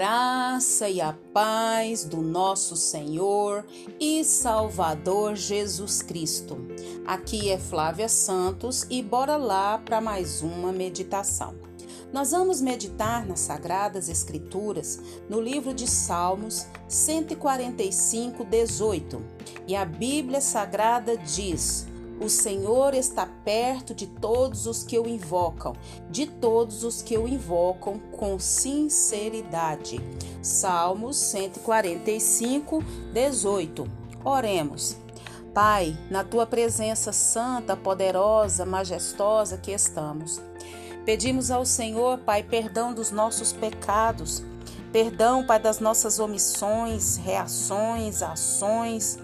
graça e a paz do nosso Senhor e Salvador Jesus Cristo. Aqui é Flávia Santos e bora lá para mais uma meditação. Nós vamos meditar nas Sagradas Escrituras no livro de Salmos 145, 18. E a Bíblia Sagrada diz: o Senhor está perto de todos os que o invocam, de todos os que o invocam com sinceridade. Salmos 145, 18. Oremos. Pai, na tua presença santa, poderosa, majestosa que estamos. Pedimos ao Senhor, Pai, perdão dos nossos pecados, perdão, Pai, das nossas omissões, reações, ações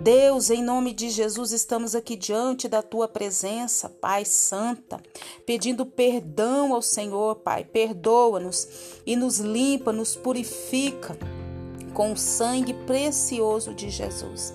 Deus, em nome de Jesus, estamos aqui diante da tua presença, Pai Santa, pedindo perdão ao Senhor, Pai. Perdoa-nos e nos limpa, nos purifica com o sangue precioso de Jesus.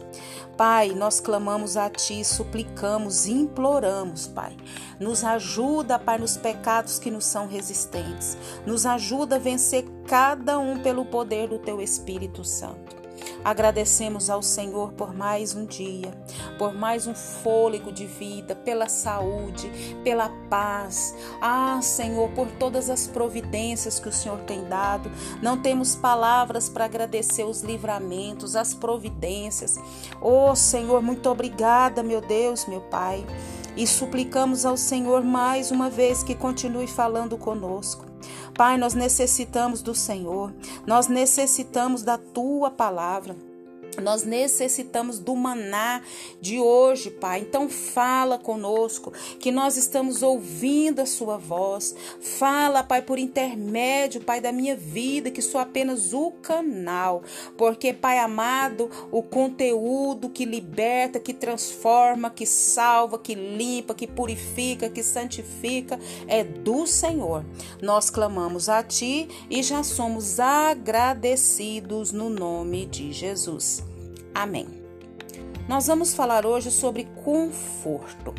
Pai, nós clamamos a Ti, suplicamos, imploramos, Pai. Nos ajuda, Pai, nos pecados que nos são resistentes. Nos ajuda a vencer cada um pelo poder do Teu Espírito Santo. Agradecemos ao Senhor por mais um dia, por mais um fôlego de vida, pela saúde, pela paz. Ah, Senhor, por todas as providências que o Senhor tem dado. Não temos palavras para agradecer os livramentos, as providências. Oh, Senhor, muito obrigada, meu Deus, meu Pai. E suplicamos ao Senhor mais uma vez que continue falando conosco. Pai, nós necessitamos do Senhor, nós necessitamos da tua palavra. Nós necessitamos do maná de hoje, Pai. Então fala conosco, que nós estamos ouvindo a sua voz. Fala, Pai, por intermédio, Pai, da minha vida, que sou apenas o canal. Porque, Pai amado, o conteúdo que liberta, que transforma, que salva, que limpa, que purifica, que santifica é do Senhor. Nós clamamos a ti e já somos agradecidos no nome de Jesus. Amém. Nós vamos falar hoje sobre conforto.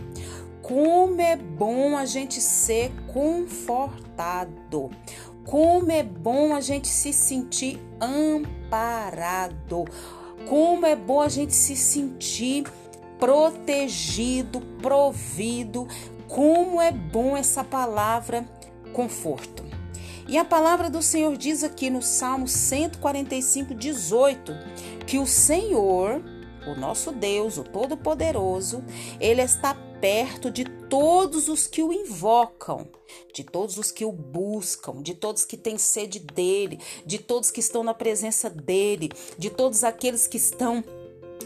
Como é bom a gente ser confortado. Como é bom a gente se sentir amparado. Como é bom a gente se sentir protegido, provido. Como é bom essa palavra conforto. E a palavra do Senhor diz aqui no Salmo 145, 18, que o Senhor, o nosso Deus, o Todo-Poderoso, Ele está perto de todos os que o invocam, de todos os que o buscam, de todos que têm sede dele, de todos que estão na presença dele, de todos aqueles que estão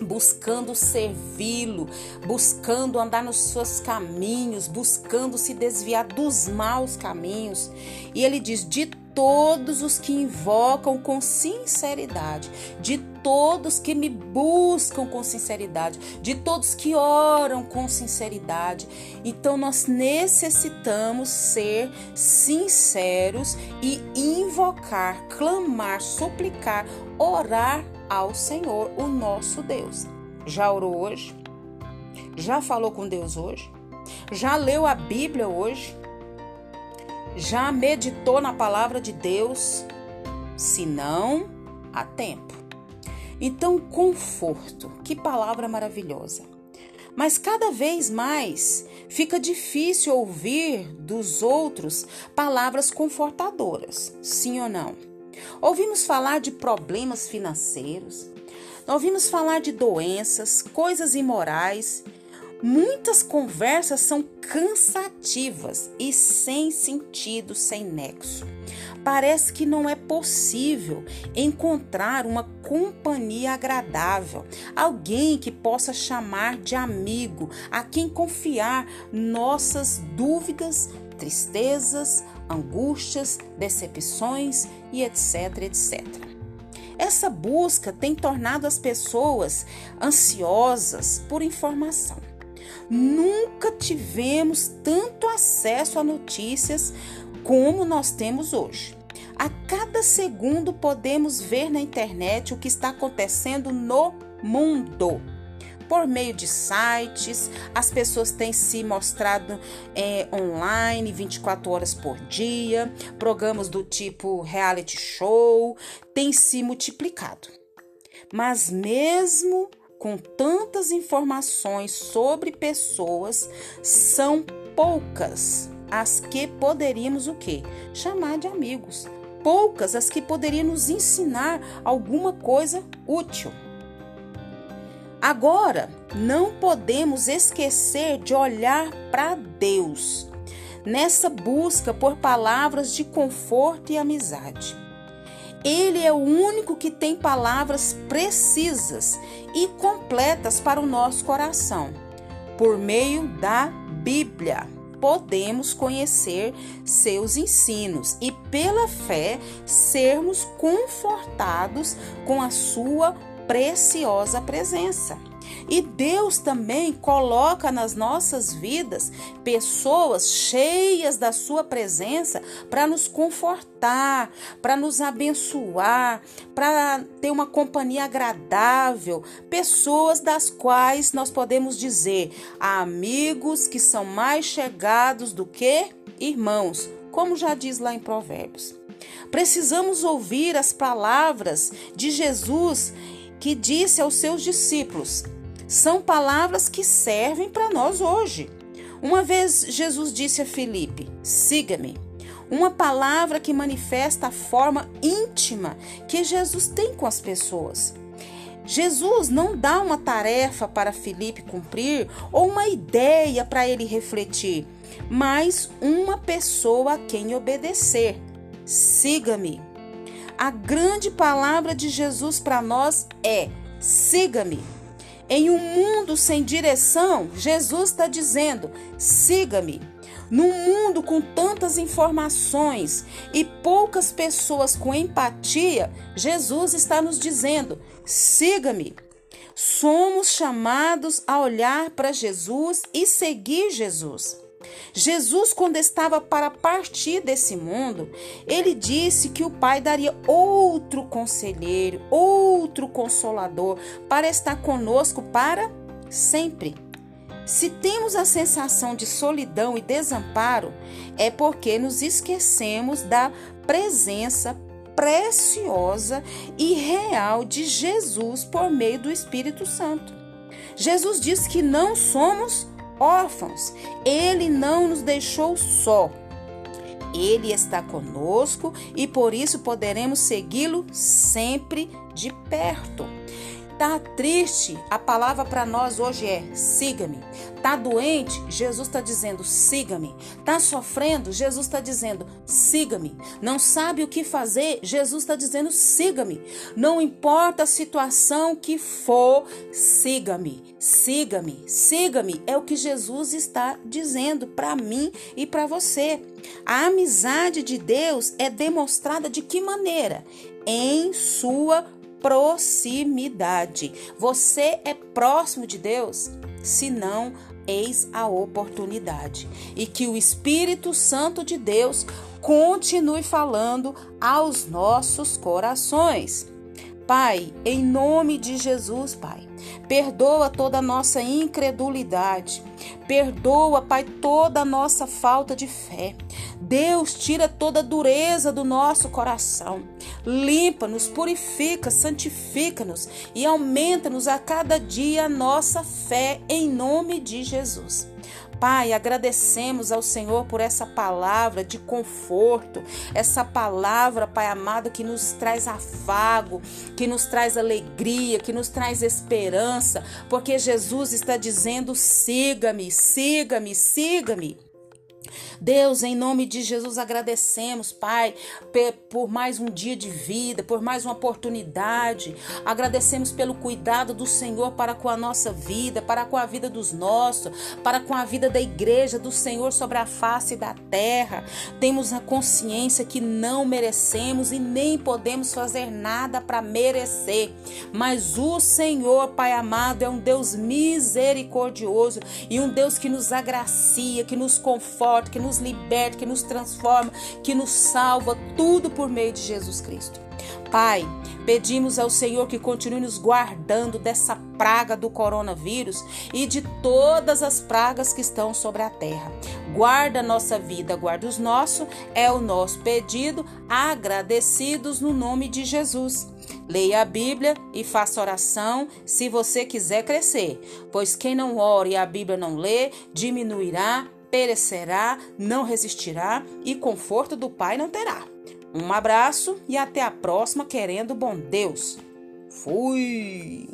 buscando servi-lo, buscando andar nos seus caminhos, buscando se desviar dos maus caminhos. E ele diz: de todos os que invocam com sinceridade, de todos que me buscam com sinceridade, de todos que oram com sinceridade. Então nós necessitamos ser sinceros e invocar, clamar, suplicar, orar ao Senhor, o nosso Deus. Já orou hoje? Já falou com Deus hoje? Já leu a Bíblia hoje? Já meditou na palavra de Deus? Se não, há tempo. Então, conforto, que palavra maravilhosa. Mas cada vez mais fica difícil ouvir dos outros palavras confortadoras, sim ou não? Ouvimos falar de problemas financeiros, ouvimos falar de doenças, coisas imorais. Muitas conversas são cansativas e sem sentido, sem nexo. Parece que não é possível encontrar uma companhia agradável, alguém que possa chamar de amigo, a quem confiar nossas dúvidas, tristezas, angústias, decepções e etc, etc. Essa busca tem tornado as pessoas ansiosas por informação. Nunca tivemos tanto acesso a notícias como nós temos hoje. A cada segundo podemos ver na internet o que está acontecendo no mundo. por meio de sites, as pessoas têm se mostrado é, online 24 horas por dia, programas do tipo reality show têm se multiplicado. Mas mesmo com tantas informações sobre pessoas, são poucas as que poderíamos o quê? Chamar de amigos. Poucas as que poderiam nos ensinar alguma coisa útil. Agora, não podemos esquecer de olhar para Deus nessa busca por palavras de conforto e amizade. Ele é o único que tem palavras precisas e completas para o nosso coração. Por meio da Bíblia, podemos conhecer seus ensinos e, pela fé, sermos confortados com a sua preciosa presença. E Deus também coloca nas nossas vidas pessoas cheias da Sua presença para nos confortar, para nos abençoar, para ter uma companhia agradável, pessoas das quais nós podemos dizer amigos que são mais chegados do que irmãos, como já diz lá em Provérbios. Precisamos ouvir as palavras de Jesus que disse aos seus discípulos: são palavras que servem para nós hoje. Uma vez Jesus disse a Filipe: siga-me. Uma palavra que manifesta a forma íntima que Jesus tem com as pessoas. Jesus não dá uma tarefa para Filipe cumprir ou uma ideia para ele refletir, mas uma pessoa a quem obedecer. Siga-me. A grande palavra de Jesus para nós é: siga-me. Em um mundo sem direção, Jesus está dizendo: siga-me. Num mundo com tantas informações e poucas pessoas com empatia, Jesus está nos dizendo: siga-me. Somos chamados a olhar para Jesus e seguir Jesus. Jesus, quando estava para partir desse mundo, ele disse que o Pai daria outro conselheiro, outro consolador, para estar conosco para sempre. Se temos a sensação de solidão e desamparo, é porque nos esquecemos da presença preciosa e real de Jesus por meio do Espírito Santo. Jesus diz que não somos órfãos. Ele não nos deixou só. Ele está conosco e por isso poderemos segui-lo sempre de perto. Tá triste? A palavra para nós hoje é siga-me. Tá doente? Jesus está dizendo siga-me. Tá sofrendo? Jesus está dizendo siga-me. Não sabe o que fazer? Jesus está dizendo siga-me. Não importa a situação que for, siga-me. Siga-me. Siga-me. É o que Jesus está dizendo para mim e para você. A amizade de Deus é demonstrada de que maneira? Em sua proximidade. Você é próximo de Deus? Se não, eis a oportunidade. E que o Espírito Santo de Deus continue falando aos nossos corações. Pai, em nome de Jesus, Pai, perdoa toda a nossa incredulidade, perdoa, Pai, toda a nossa falta de fé. Deus, tira toda a dureza do nosso coração, limpa-nos, purifica, santifica-nos e aumenta-nos a cada dia a nossa fé, em nome de Jesus. Pai, agradecemos ao Senhor por essa palavra de conforto, essa palavra, Pai amado, que nos traz afago, que nos traz alegria, que nos traz esperança, porque Jesus está dizendo: siga-me, siga-me, siga-me. Deus, em nome de Jesus, agradecemos, Pai, por mais um dia de vida, por mais uma oportunidade. Agradecemos pelo cuidado do Senhor para com a nossa vida, para com a vida dos nossos, para com a vida da igreja do Senhor sobre a face da terra. Temos a consciência que não merecemos e nem podemos fazer nada para merecer. Mas o Senhor, Pai amado, é um Deus misericordioso e um Deus que nos agracia, que nos conforta, que nos liberta, que nos transforma, que nos salva, tudo por meio de Jesus Cristo. Pai, pedimos ao Senhor que continue nos guardando dessa praga do coronavírus e de todas as pragas que estão sobre a terra. Guarda a nossa vida, guarda os nossos, é o nosso pedido, agradecidos no nome de Jesus. Leia a Bíblia e faça oração se você quiser crescer, pois quem não ora e a Bíblia não lê, diminuirá, perecerá, não resistirá e conforto do Pai não terá. Um abraço e até a próxima, querendo bom Deus. Fui!